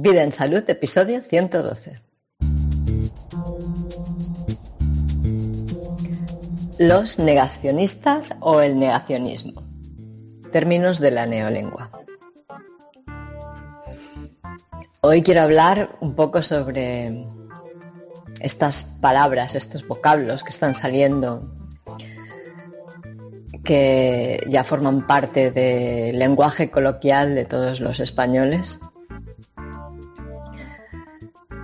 Vida en Salud, episodio 112. Los negacionistas o el negacionismo. Términos de la neolengua. Hoy quiero hablar un poco sobre estas palabras, estos vocablos que están saliendo, que ya forman parte del lenguaje coloquial de todos los españoles.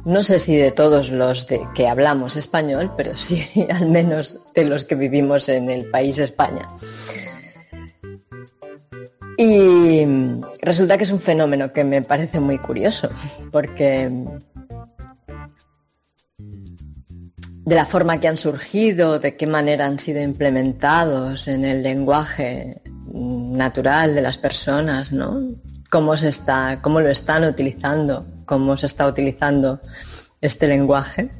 No sé si de todos los de que hablamos español, pero sí al menos de los que vivimos en el país España. Y resulta que es un fenómeno que me parece muy curioso, porque de la forma que han surgido, de qué manera han sido implementados en el lenguaje natural de las personas, ¿no? Cómo se está, cómo lo están utilizando, cómo se está utilizando este lenguaje.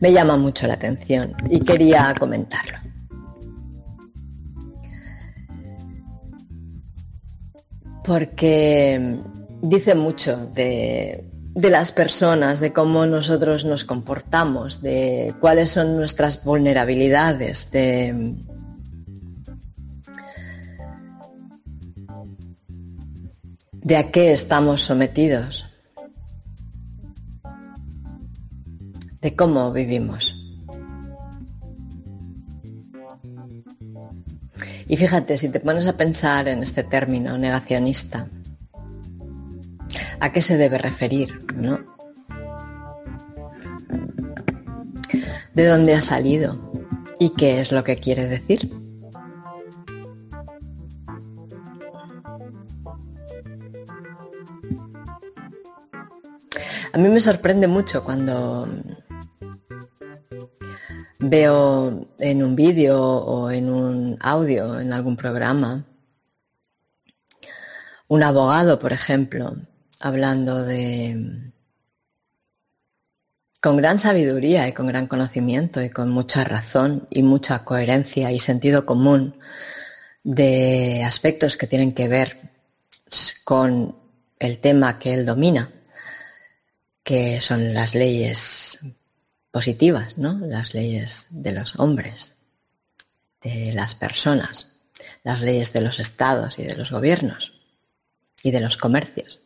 Me llama mucho la atención y quería comentarlo. Porque dice mucho de las personas, de cómo nosotros nos comportamos, de cuáles son nuestras vulnerabilidades, de, de a qué estamos sometidos, de cómo vivimos. Y fíjate, si te pones a pensar en este término negacionista, a qué se debe referir, ¿no? ¿De dónde ha salido? ¿Y qué es lo que quiere decir? A mí me sorprende mucho cuando veo en un vídeo o en un audio, en algún programa, un abogado, por ejemplo, hablando de con gran sabiduría y con gran conocimiento y con mucha razón y mucha coherencia y sentido común de aspectos que tienen que ver con el tema que él domina, que son las leyes positivas, ¿no? Las leyes de los hombres, de las personas, las leyes de los estados y de los gobiernos y de los comercios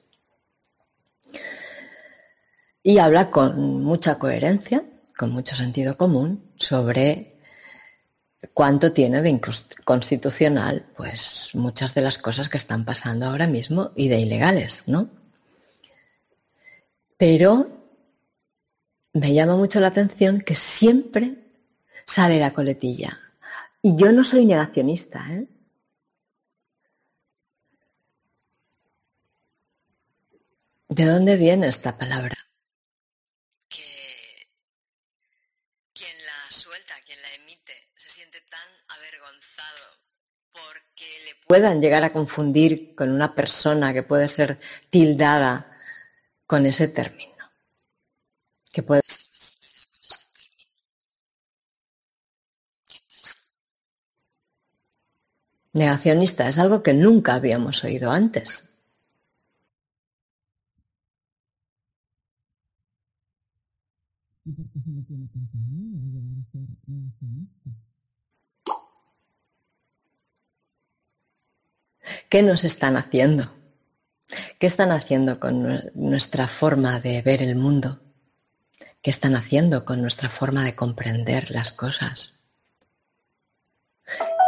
y habla con mucha coherencia, con mucho sentido común, sobre cuánto tiene de inconstitucional pues muchas de las cosas que están pasando ahora mismo y de ilegales, ¿no? Pero me llama mucho la atención que siempre sale la coletilla. Y yo no soy negacionista, ¿eh? ¿De dónde viene esta palabra? Puedan llegar a confundir con una persona que puede ser tildada con ese término. Que puede Negacionista es algo que nunca habíamos oído antes. ¿Qué nos están haciendo? ¿Qué están haciendo con nuestra forma de ver el mundo? ¿Qué están haciendo con nuestra forma de comprender las cosas?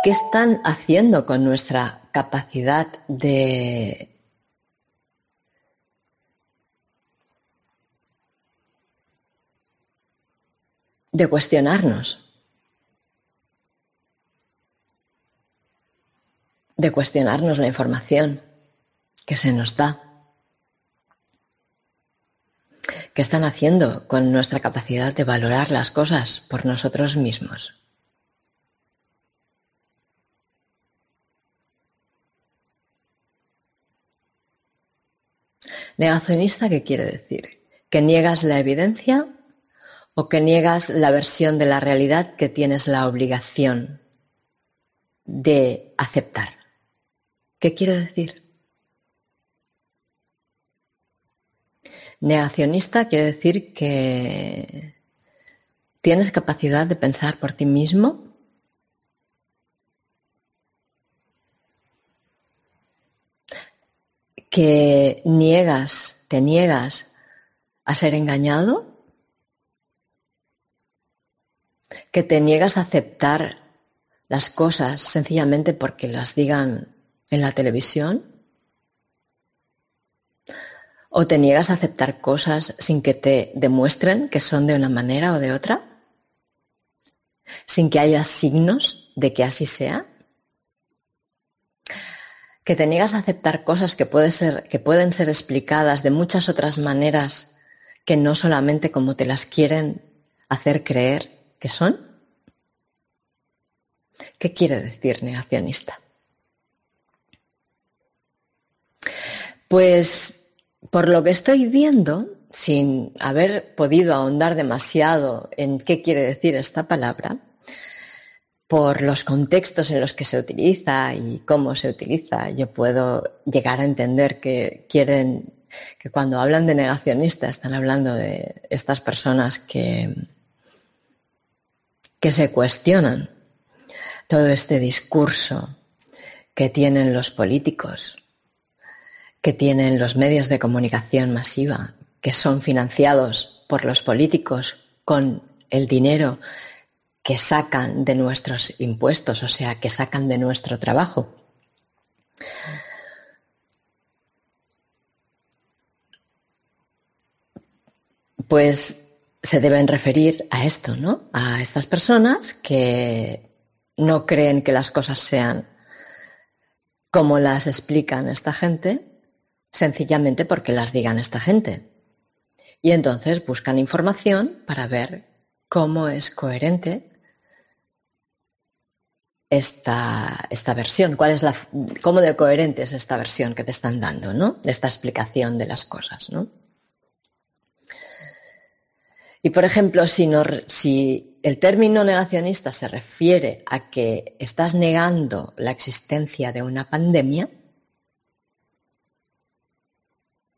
¿Qué están haciendo con nuestra capacidad de de cuestionarnos? De cuestionarnos la información que se nos da. ¿Qué están haciendo con nuestra capacidad de valorar las cosas por nosotros mismos? Negacionista, ¿qué quiere decir? ¿Que niegas la evidencia o que niegas la versión de la realidad que tienes la obligación de aceptar? ¿Qué quiere decir? Negacionista quiere decir que tienes capacidad de pensar por ti mismo. Que niegas, te niegas a ser engañado. Que te niegas a aceptar las cosas sencillamente porque las digan en la televisión. ¿O te niegas a aceptar cosas sin que te demuestren que son de una manera o de otra? ¿Sin que haya signos de que así sea? ¿Que te niegas a aceptar cosas que, puede ser, que pueden ser explicadas de muchas otras maneras que no solamente como te las quieren hacer creer que son? ¿Qué quiere decir negacionista? Pues por lo que estoy viendo, sin haber podido ahondar demasiado en qué quiere decir esta palabra, por los contextos en los que se utiliza y cómo se utiliza, yo puedo llegar a entender que quieren, que cuando hablan de negacionista están hablando de estas personas que, que se cuestionan todo este discurso que tienen los políticos que tienen los medios de comunicación masiva, que son financiados por los políticos con el dinero que sacan de nuestros impuestos, o sea, que sacan de nuestro trabajo. Pues se deben referir a esto, ¿no? A estas personas que no creen que las cosas sean como las explican esta gente, sencillamente porque las digan esta gente. Y entonces buscan información para ver cómo es coherente esta, esta versión, cuál es la, cómo de coherente es esta versión que te están dando, ¿no? Esta explicación de las cosas, ¿no? Y por ejemplo, si, si el término negacionista se refiere a que estás negando la existencia de una pandemia,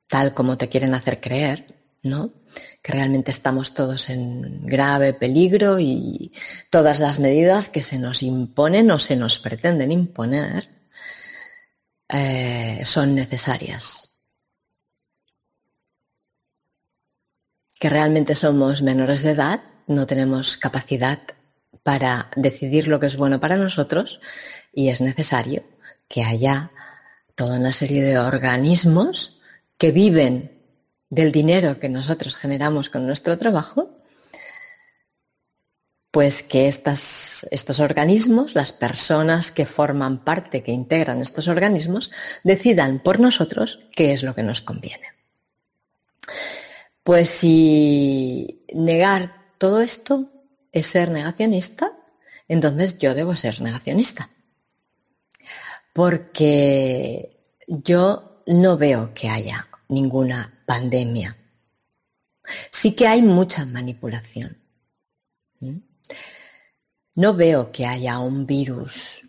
tal como te quieren hacer creer, ¿no? Que realmente estamos todos en grave peligro y todas las medidas que se nos imponen o se nos pretenden imponer eh, son necesarias. Que realmente somos menores de edad, no tenemos capacidad para decidir lo que es bueno para nosotros y es necesario que haya toda una serie de organismos que viven del dinero que nosotros generamos con nuestro trabajo, pues que estas, estos organismos, las personas que forman parte, que integran estos organismos, decidan por nosotros qué es lo que nos conviene. Pues si negar todo esto es ser negacionista, entonces yo debo ser negacionista. Porque yo no veo que haya ninguna pandemia. Sí que hay mucha manipulación. No veo que haya un virus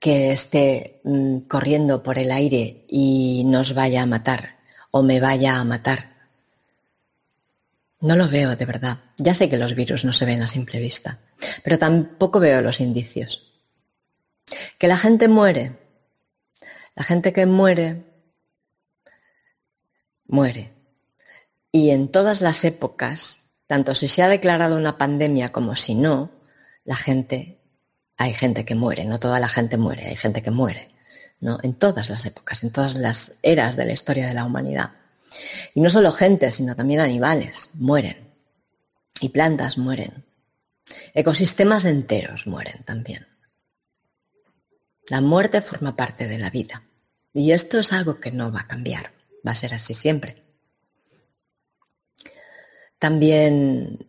que esté mm, corriendo por el aire y nos vaya a matar o me vaya a matar. No lo veo de verdad. Ya sé que los virus no se ven a simple vista, pero tampoco veo los indicios. Que la gente muere. La gente que muere muere. Y en todas las épocas, tanto si se ha declarado una pandemia como si no, la gente, hay gente que muere, no toda la gente muere, hay gente que muere, ¿no? En todas las épocas, en todas las eras de la historia de la humanidad. Y no solo gente, sino también animales mueren. Y plantas mueren. Ecosistemas enteros mueren también. La muerte forma parte de la vida. Y esto es algo que no va a cambiar va a ser así siempre. También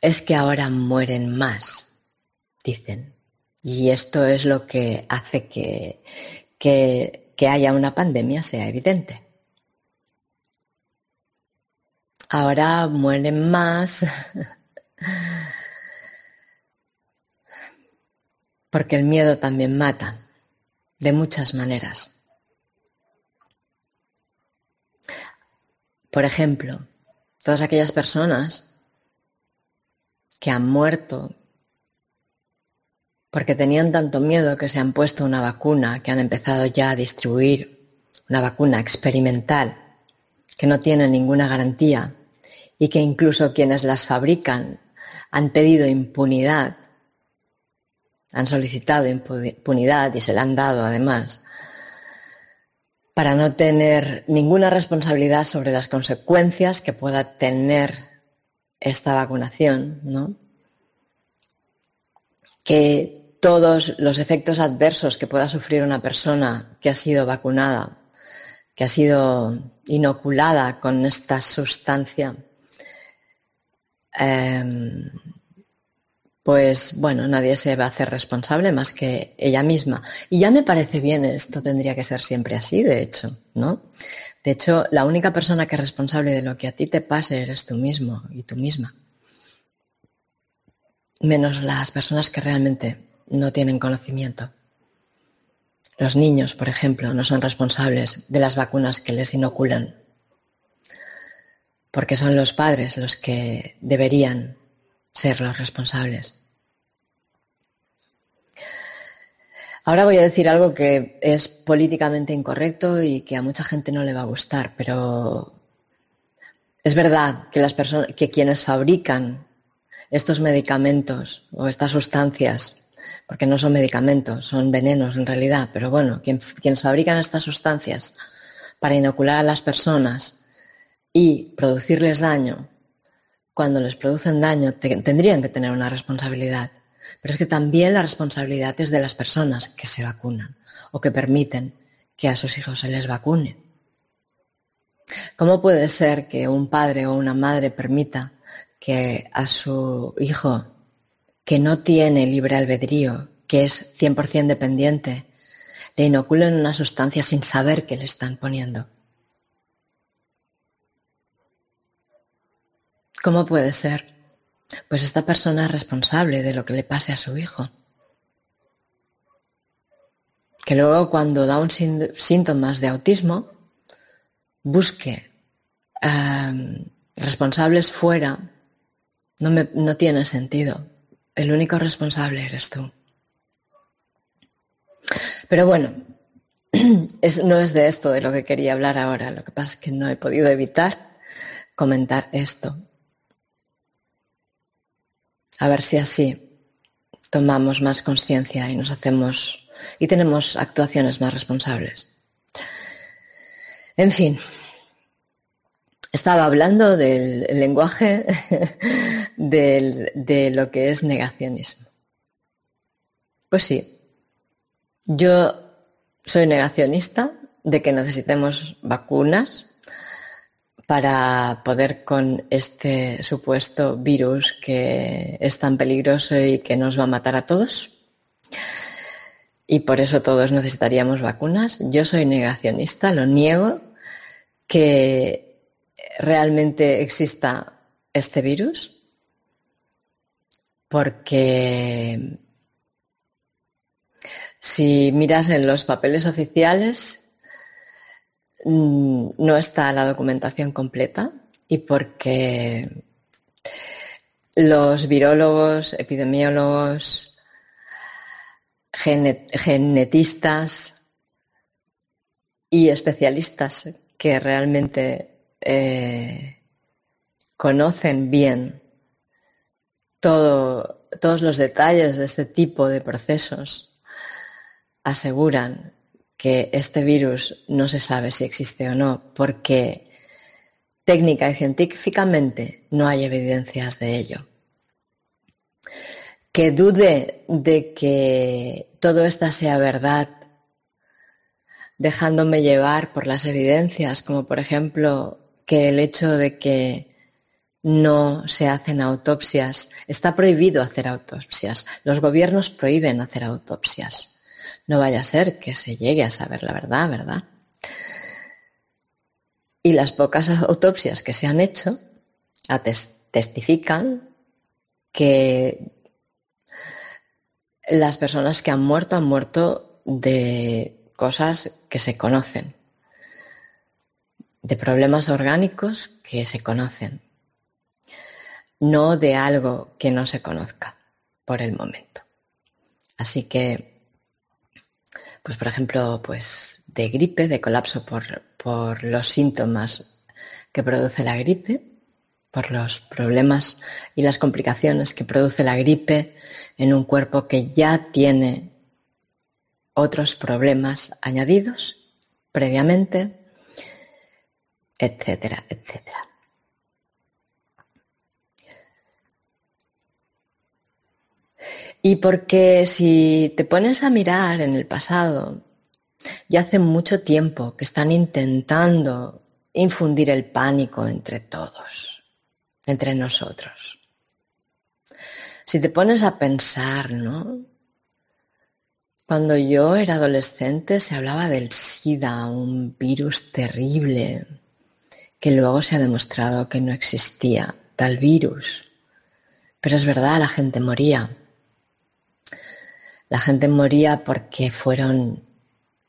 es que ahora mueren más, dicen. Y esto es lo que hace que, que, que haya una pandemia sea evidente. Ahora mueren más porque el miedo también mata de muchas maneras. Por ejemplo, todas aquellas personas que han muerto porque tenían tanto miedo que se han puesto una vacuna, que han empezado ya a distribuir una vacuna experimental, que no tiene ninguna garantía y que incluso quienes las fabrican han pedido impunidad, han solicitado impunidad y se la han dado además, para no tener ninguna responsabilidad sobre las consecuencias que pueda tener esta vacunación, ¿no? Que todos los efectos adversos que pueda sufrir una persona que ha sido vacunada, que ha sido inoculada con esta sustancia, Em, pues bueno, nadie se va a hacer responsable más que ella misma. Y ya me parece bien, esto tendría que ser siempre así, de hecho, ¿no? De hecho, la única persona que es responsable de lo que a ti te pase eres tú mismo y tú misma. Menos las personas que realmente no tienen conocimiento. Los niños, por ejemplo, no son responsables de las vacunas que les inoculan porque son los padres los que deberían ser los responsables. Ahora voy a decir algo que es políticamente incorrecto y que a mucha gente no le va a gustar, pero es verdad que las personas, que quienes fabrican estos medicamentos o estas sustancias, porque no son medicamentos, son venenos en realidad, pero bueno, quienes fabrican estas sustancias para inocular a las personas y producirles daño, cuando les producen daño tendrían que tener una responsabilidad. Pero es que también la responsabilidad es de las personas que se vacunan o que permiten que a sus hijos se les vacune. ¿Cómo puede ser que un padre o una madre permita que a su hijo que no tiene libre albedrío, que es 100% dependiente, le inoculen una sustancia sin saber qué le están poniendo? ¿Cómo puede ser? Pues esta persona es responsable de lo que le pase a su hijo. Que luego cuando da un síntomas de autismo, busque responsables fuera, no, no tiene sentido. El único responsable eres tú. Pero bueno, no es de esto de lo que quería hablar ahora. Lo que pasa es que no he podido evitar comentar esto a ver si así tomamos más conciencia y nos hacemos y tenemos actuaciones más responsables. En fin, estaba hablando del lenguaje de lo que es negacionismo. Pues sí, yo soy negacionista de que necesitemos vacunas para poder con este supuesto virus que es tan peligroso y que nos va a matar a todos. Y por eso todos necesitaríamos vacunas. Yo soy negacionista, lo niego que realmente exista este virus, porque si miras en los papeles oficiales, no está la documentación completa y porque los virólogos, epidemiólogos, genetistas y especialistas que realmente eh, conocen bien todos los detalles de este tipo de procesos aseguran que este virus no se sabe si existe o no, porque técnica y científicamente no hay evidencias de ello. Que dude de que todo esto sea verdad, dejándome llevar por las evidencias, como por ejemplo que el hecho de que no se hacen autopsias, está prohibido hacer autopsias, los gobiernos prohíben hacer autopsias. No vaya a ser que se llegue a saber la verdad, ¿verdad? Y las pocas autopsias que se han hecho testifican que las personas que han muerto han muerto de cosas que se conocen. de problemas orgánicos que se conocen, no de algo que no se conozca por el momento. Así que, pues por ejemplo, pues de gripe, de colapso por, por los síntomas que produce la gripe, por los problemas y las complicaciones que produce la gripe en un cuerpo que ya tiene otros problemas añadidos previamente, etcétera, etcétera. Y porque si te pones a mirar en el pasado, ya hace mucho tiempo que están intentando infundir el pánico entre todos, entre nosotros. Si te pones a pensar, ¿no? Cuando yo era adolescente se hablaba del SIDA, un virus terrible, que luego se ha demostrado que no existía tal virus. Pero es verdad, la gente moría. La gente moría porque fueron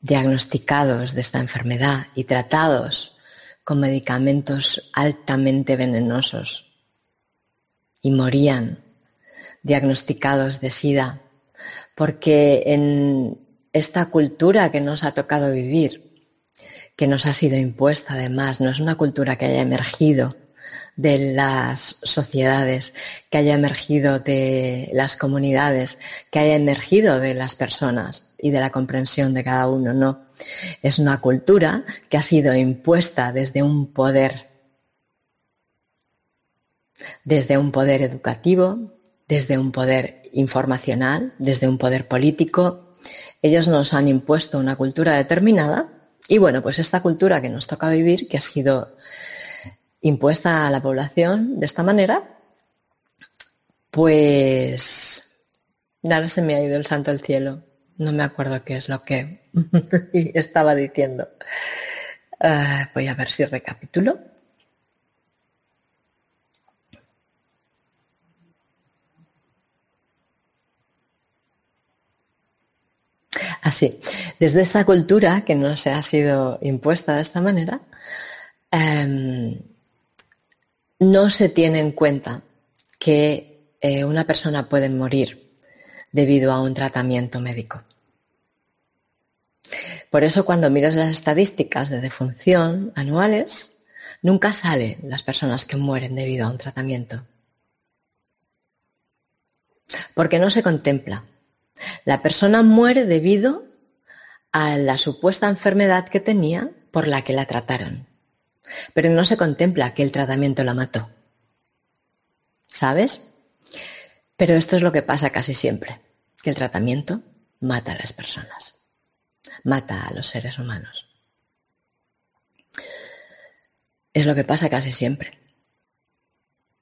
diagnosticados de esta enfermedad y tratados con medicamentos altamente venenosos y morían diagnosticados de SIDA porque en esta cultura que nos ha tocado vivir, que nos ha sido impuesta además, no es una cultura que haya emergido de las sociedades, que haya emergido de las comunidades, que haya emergido de las personas y de la comprensión de cada uno, no. Es una cultura que ha sido impuesta desde un poder, desde un poder educativo, desde un poder informacional, desde un poder político. Ellos nos han impuesto una cultura determinada y bueno, pues esta cultura que nos toca vivir, que ha sido impuesta a la población de esta manera, pues nada se me ha ido el santo al cielo. No me acuerdo qué es lo que estaba diciendo. Ah, voy a ver si recapitulo. Así, desde esta cultura que no se ha sido impuesta de esta manera, em, no se tiene en cuenta que eh, una persona puede morir debido a un tratamiento médico. Por eso cuando miras las estadísticas de defunción anuales, nunca salen las personas que mueren debido a un tratamiento. Porque no se contempla la persona muere debido a la supuesta enfermedad que tenía por la que la trataron. Pero no se contempla que el tratamiento la mató. ¿Sabes? Pero esto es lo que pasa casi siempre, que el tratamiento mata a las personas, mata a los seres humanos. Es lo que pasa casi siempre.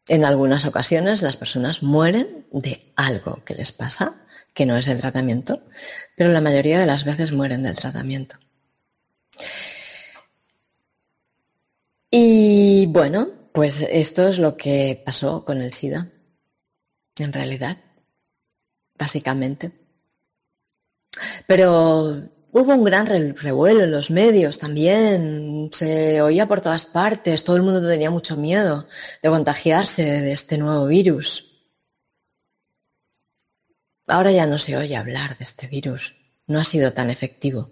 En algunas ocasiones las personas mueren de algo que les pasa, que no es el tratamiento, pero la mayoría de las veces mueren del tratamiento. Y bueno, pues esto es lo que pasó con el SIDA, en realidad, básicamente. Pero Hubo un gran revuelo en los medios también, se oía por todas partes, todo el mundo tenía mucho miedo de contagiarse de este nuevo virus. Ahora ya no se oye hablar de este virus, no ha sido tan efectivo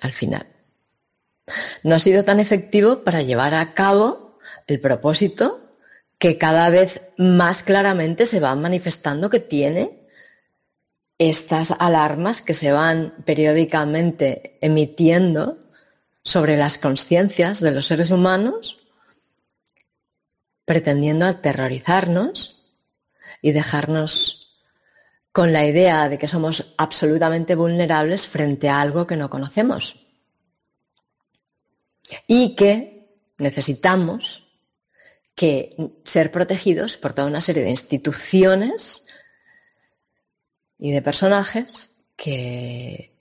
al final. No ha sido tan efectivo para llevar a cabo el propósito que cada vez más claramente se va manifestando que tiene estas alarmas que se van periódicamente emitiendo sobre las conciencias de los seres humanos, pretendiendo aterrorizarnos y dejarnos con la idea de que somos absolutamente vulnerables frente a algo que no conocemos y que necesitamos que ser protegidos por toda una serie de instituciones y de personajes que,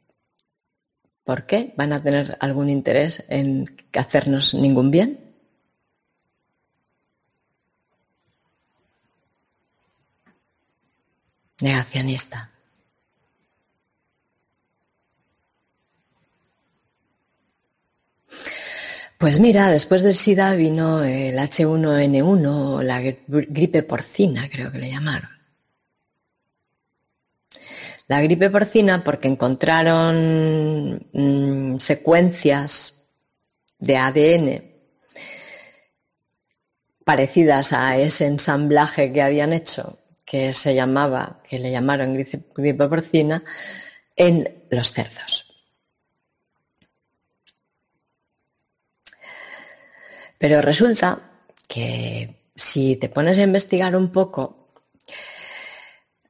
¿por qué? ¿Van a tener algún interés en hacernos ningún bien? Negacionista. Pues mira, después del SIDA vino el H1N1, la gripe porcina, creo que le llamaron. La gripe porcina porque encontraron mm, secuencias de ADN parecidas a ese ensamblaje que habían hecho, que se llamaba, que le llamaron gripe porcina, en los cerdos. Pero resulta que si te pones a investigar un poco,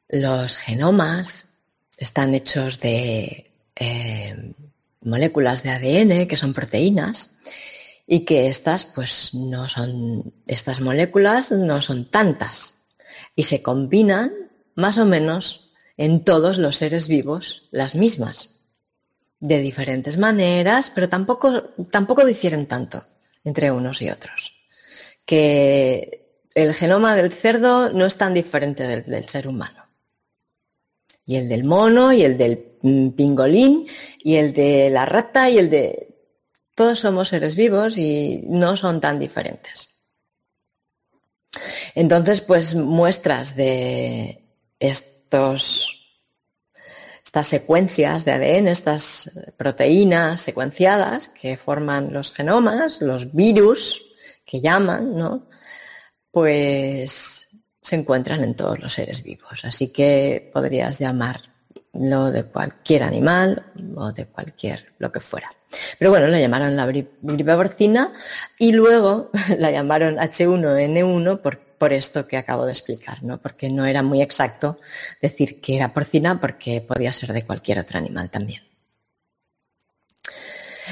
los genomas están hechos de eh, moléculas de ADN, que son proteínas, y que estas, pues, no son, estas moléculas no son tantas, y se combinan más o menos en todos los seres vivos las mismas, de diferentes maneras, pero tampoco, tampoco difieren tanto entre unos y otros. Que el genoma del cerdo no es tan diferente del, ser humano. Y el del mono, y el del mm, pingolín, y el de la rata, y el de... Todos somos seres vivos y no son tan diferentes. Entonces, pues muestras de estos estas secuencias de ADN, estas proteínas secuenciadas que forman los genomas, los virus que llaman, ¿no? Pues se encuentran en todos los seres vivos. Así que podrías llamarlo de cualquier animal o de cualquier lo que fuera. Pero bueno, la llamaron la gripe porcina y luego la llamaron H1N1 porque por esto que acabo de explicar, ¿no? Porque no era muy exacto decir que era porcina porque podía ser de cualquier otro animal también.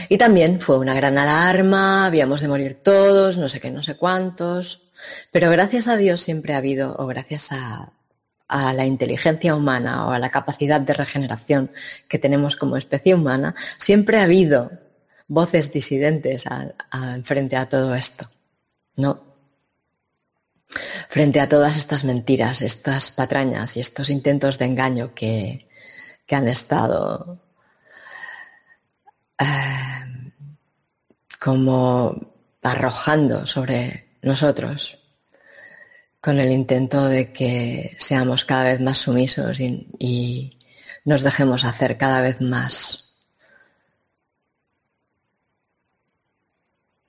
Y también fue una gran alarma, habíamos de morir todos, no sé qué, no sé cuántos, pero gracias a Dios siempre ha habido, o gracias a, la inteligencia humana o a la capacidad de regeneración que tenemos como especie humana, siempre ha habido voces disidentes frente a todo esto. ¿no? frente a todas estas mentiras, estas patrañas y estos intentos de engaño que, han estado eh, como arrojando sobre nosotros con el intento de que seamos cada vez más sumisos y nos dejemos hacer cada vez más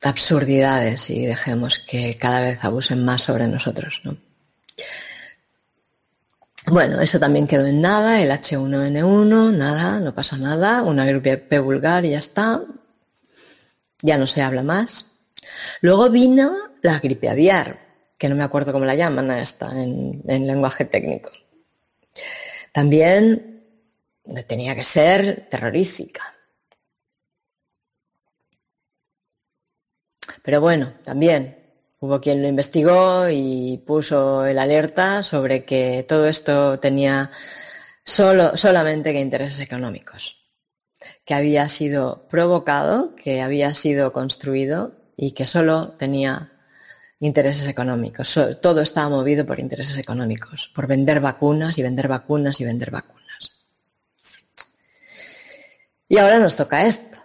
absurdidades y dejemos que cada vez abusen más sobre nosotros. ¿no? Bueno, eso también quedó en nada, el H1N1, nada, no pasa nada, una gripe vulgar y ya está, ya no se habla más. Luego vino la gripe aviar, que no me acuerdo cómo la llaman esta en, en lenguaje técnico. También tenía que ser terrorífica. Pero bueno, también hubo quien lo investigó y puso el alerta sobre que todo esto tenía solo, solamente que intereses económicos, que había sido provocado, que había sido construido y que solo tenía intereses económicos. Todo estaba movido por intereses económicos, por vender vacunas y vender vacunas y vender vacunas. Y ahora nos toca esto.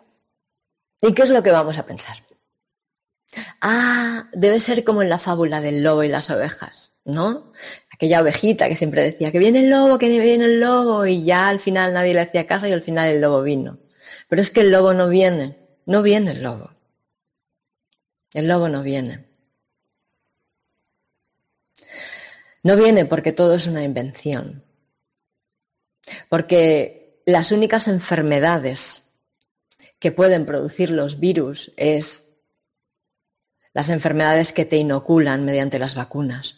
¿Y qué es lo que vamos a pensar? Ah, debe ser como en la fábula del lobo y las ovejas, ¿no? Aquella ovejita que siempre decía que viene el lobo, que viene el lobo, y ya al final nadie le hacía caso y al final el lobo vino. Pero es que el lobo no viene, no viene el lobo. El lobo no viene. No viene porque todo es una invención. Porque las únicas enfermedades que pueden producir los virus es las enfermedades que te inoculan mediante las vacunas.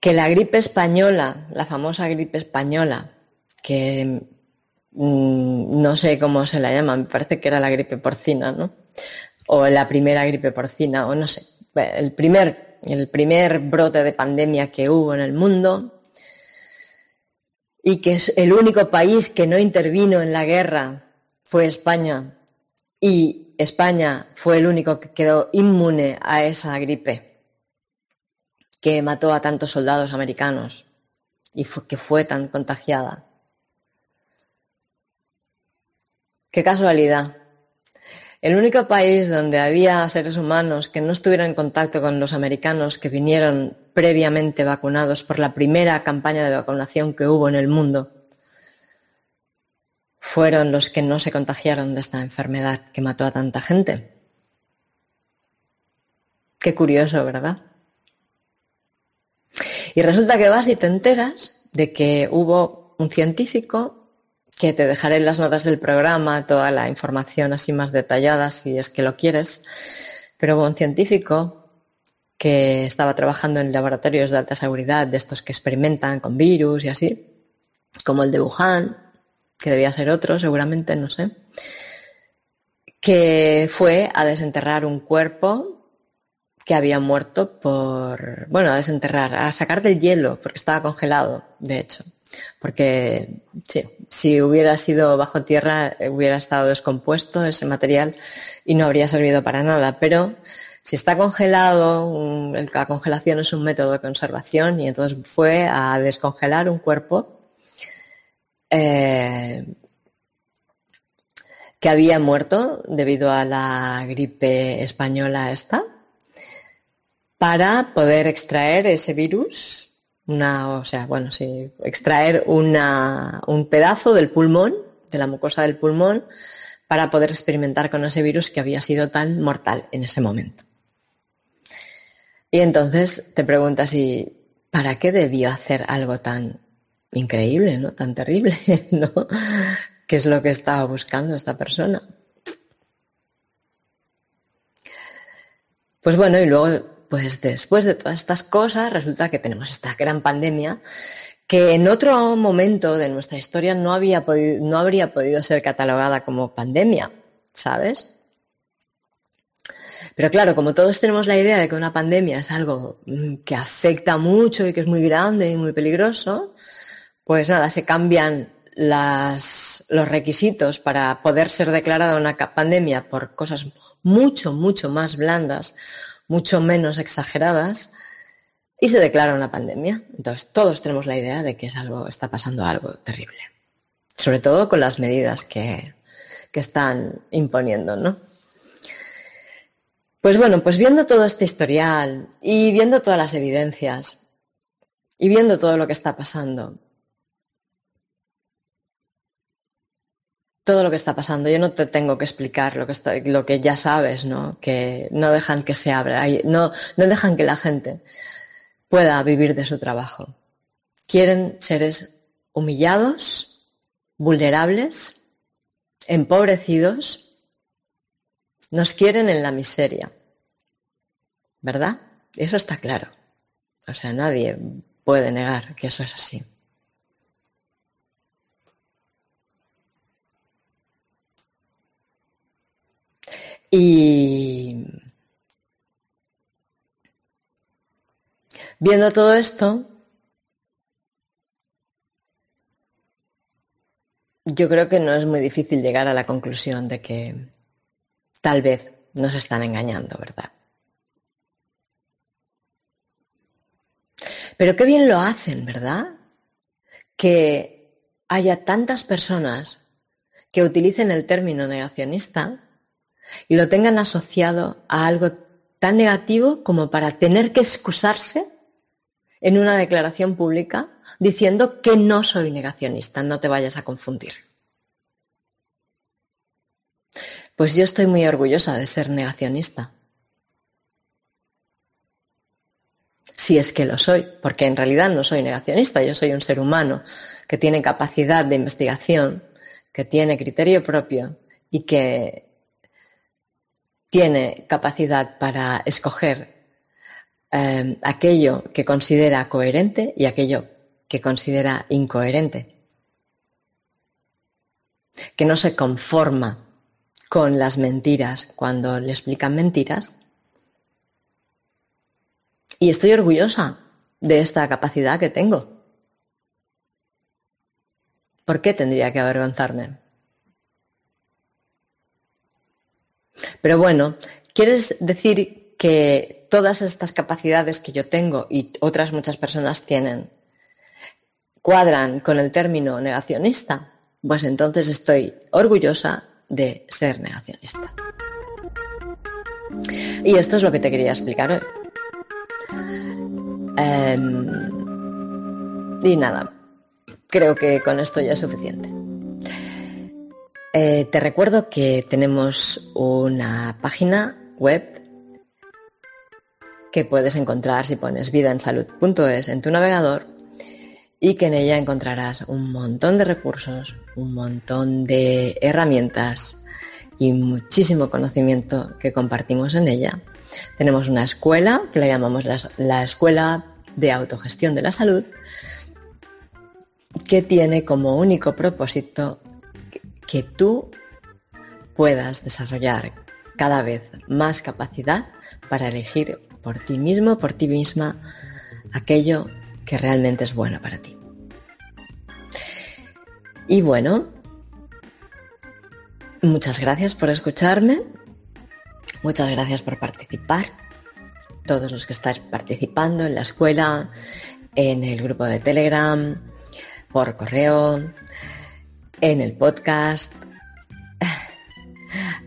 Que la gripe española, la famosa gripe española, que mm, no sé cómo se la llama, me parece que era la gripe porcina, ¿no? O la primera gripe porcina, o no sé. El primer, el primer brote de pandemia que hubo en el mundo y que es el único país que no intervino en la guerra fue España y España fue el único que quedó inmune a esa gripe que mató a tantos soldados americanos y que fue tan contagiada. Qué casualidad. El único país donde había seres humanos que no estuvieran en contacto con los americanos que vinieron previamente vacunados por la primera campaña de vacunación que hubo en el mundo fueron los que no se contagiaron de esta enfermedad que mató a tanta gente. Qué curioso, ¿verdad? Y resulta que vas y te enteras de que hubo un científico que te dejaré en las notas del programa toda la información así más detallada si es que lo quieres, pero hubo un científico que estaba trabajando en laboratorios de alta seguridad, de estos que experimentan con virus y así, como el de Wuhan, que debía ser otro seguramente, no sé, que fue a desenterrar un cuerpo que había muerto por, bueno, a desenterrar, a sacar del hielo, porque estaba congelado, de hecho. Porque sí, si hubiera sido bajo tierra hubiera estado descompuesto ese material y no habría servido para nada. Pero si está congelado, la congelación es un método de conservación y entonces fue a descongelar un cuerpo eh, que había muerto debido a la gripe española esta para poder extraer ese virus una, o sea, bueno, sí, extraer una, un pedazo del pulmón, de la mucosa del pulmón, para poder experimentar con ese virus que había sido tan mortal en ese momento. Y entonces te preguntas, ¿y para qué debió hacer algo tan increíble, ¿no? Tan terrible, ¿no? ¿Qué es lo que estaba buscando esta persona? Pues bueno, y luego pues después de todas estas cosas, resulta que tenemos esta gran pandemia que en otro momento de nuestra historia no, había no habría podido ser catalogada como pandemia, ¿sabes? Pero claro, como todos tenemos la idea de que una pandemia es algo mm, que afecta mucho y que es muy grande y muy peligroso, pues nada, se cambian los requisitos para poder ser declarada una pandemia por cosas mucho, mucho más blandas mucho menos exageradas, y se declara una pandemia. Entonces todos tenemos la idea de que está pasando algo terrible. Sobre todo con las medidas que, que están imponiendo, ¿no? Pues bueno, pues viendo todo este historial y viendo todas las evidencias y viendo todo lo que está pasando, todo lo que está pasando. Yo no te tengo que explicar lo que, lo que ya sabes, ¿no? Que no dejan que se abra, no, no dejan que la gente pueda vivir de su trabajo. Quieren seres humillados, vulnerables, empobrecidos, nos quieren en la miseria. ¿Verdad? Eso está claro. O sea, nadie puede negar que eso es así. Y viendo todo esto, yo creo que no es muy difícil llegar a la conclusión de que tal vez nos están engañando, ¿verdad? Pero qué bien lo hacen, ¿verdad? Que haya tantas personas que utilicen el término negacionista y lo tengan asociado a algo tan negativo como para tener que excusarse en una declaración pública diciendo que no soy negacionista, no te vayas a confundir. Pues yo estoy muy orgullosa de ser negacionista. Si es que lo soy, porque en realidad no soy negacionista, yo soy un ser humano que tiene capacidad de investigación, que tiene criterio propio y que tiene capacidad para escoger eh, aquello que considera coherente y aquello que considera incoherente. Que no se conforma con las mentiras cuando le explican mentiras. Y estoy orgullosa de esta capacidad que tengo. ¿Por qué tendría que avergonzarme? Pero bueno, ¿quieres decir que todas estas capacidades que yo tengo y otras muchas personas tienen cuadran con el término negacionista? Pues entonces estoy orgullosa de ser negacionista. Y esto es lo que te quería explicar hoy. Em, y nada, creo que con esto ya es suficiente. Eh, te recuerdo que tenemos una página web que puedes encontrar si pones vidaensalud.es en tu navegador y que en ella encontrarás un montón de recursos, un montón de herramientas y muchísimo conocimiento que compartimos en ella. Tenemos una escuela que la llamamos la, Escuela de Autogestión de la Salud, que tiene como único propósito que tú puedas desarrollar cada vez más capacidad para elegir por ti mismo, por ti misma, aquello que realmente es bueno para ti. Y bueno, muchas gracias por escucharme, muchas gracias por participar, todos los que estáis participando en la escuela, en el grupo de Telegram, por correo, en el podcast.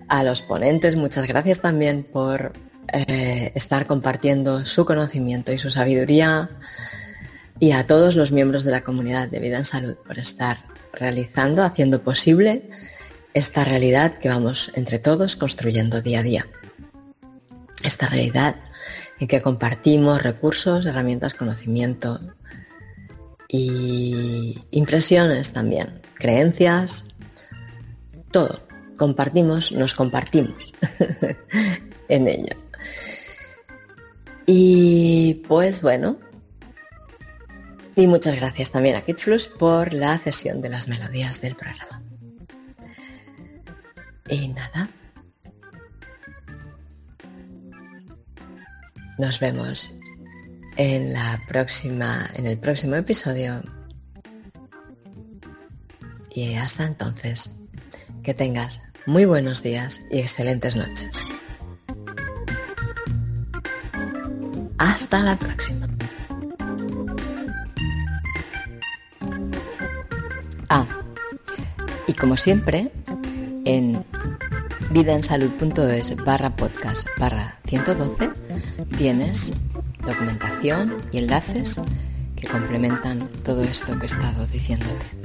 A los ponentes, muchas gracias también por eh, estar compartiendo su conocimiento y su sabiduría y a todos los miembros de la comunidad de vida en salud por estar realizando, haciendo posible esta realidad que vamos entre todos construyendo día a día. Esta realidad en que compartimos recursos, herramientas, conocimiento y impresiones también, creencias, todo. Compartimos, nos compartimos en ello. Y pues bueno, y muchas gracias también a KidFlux por la cesión de las melodías del programa. Y nada. Nos vemos en la próxima en el próximo episodio. Y hasta entonces, que tengas muy buenos días y excelentes noches. Hasta la próxima. Ah, y como siempre, en vidaensalud.es barra podcast barra 112 tienes documentación y enlaces que complementan todo esto que he estado diciéndote.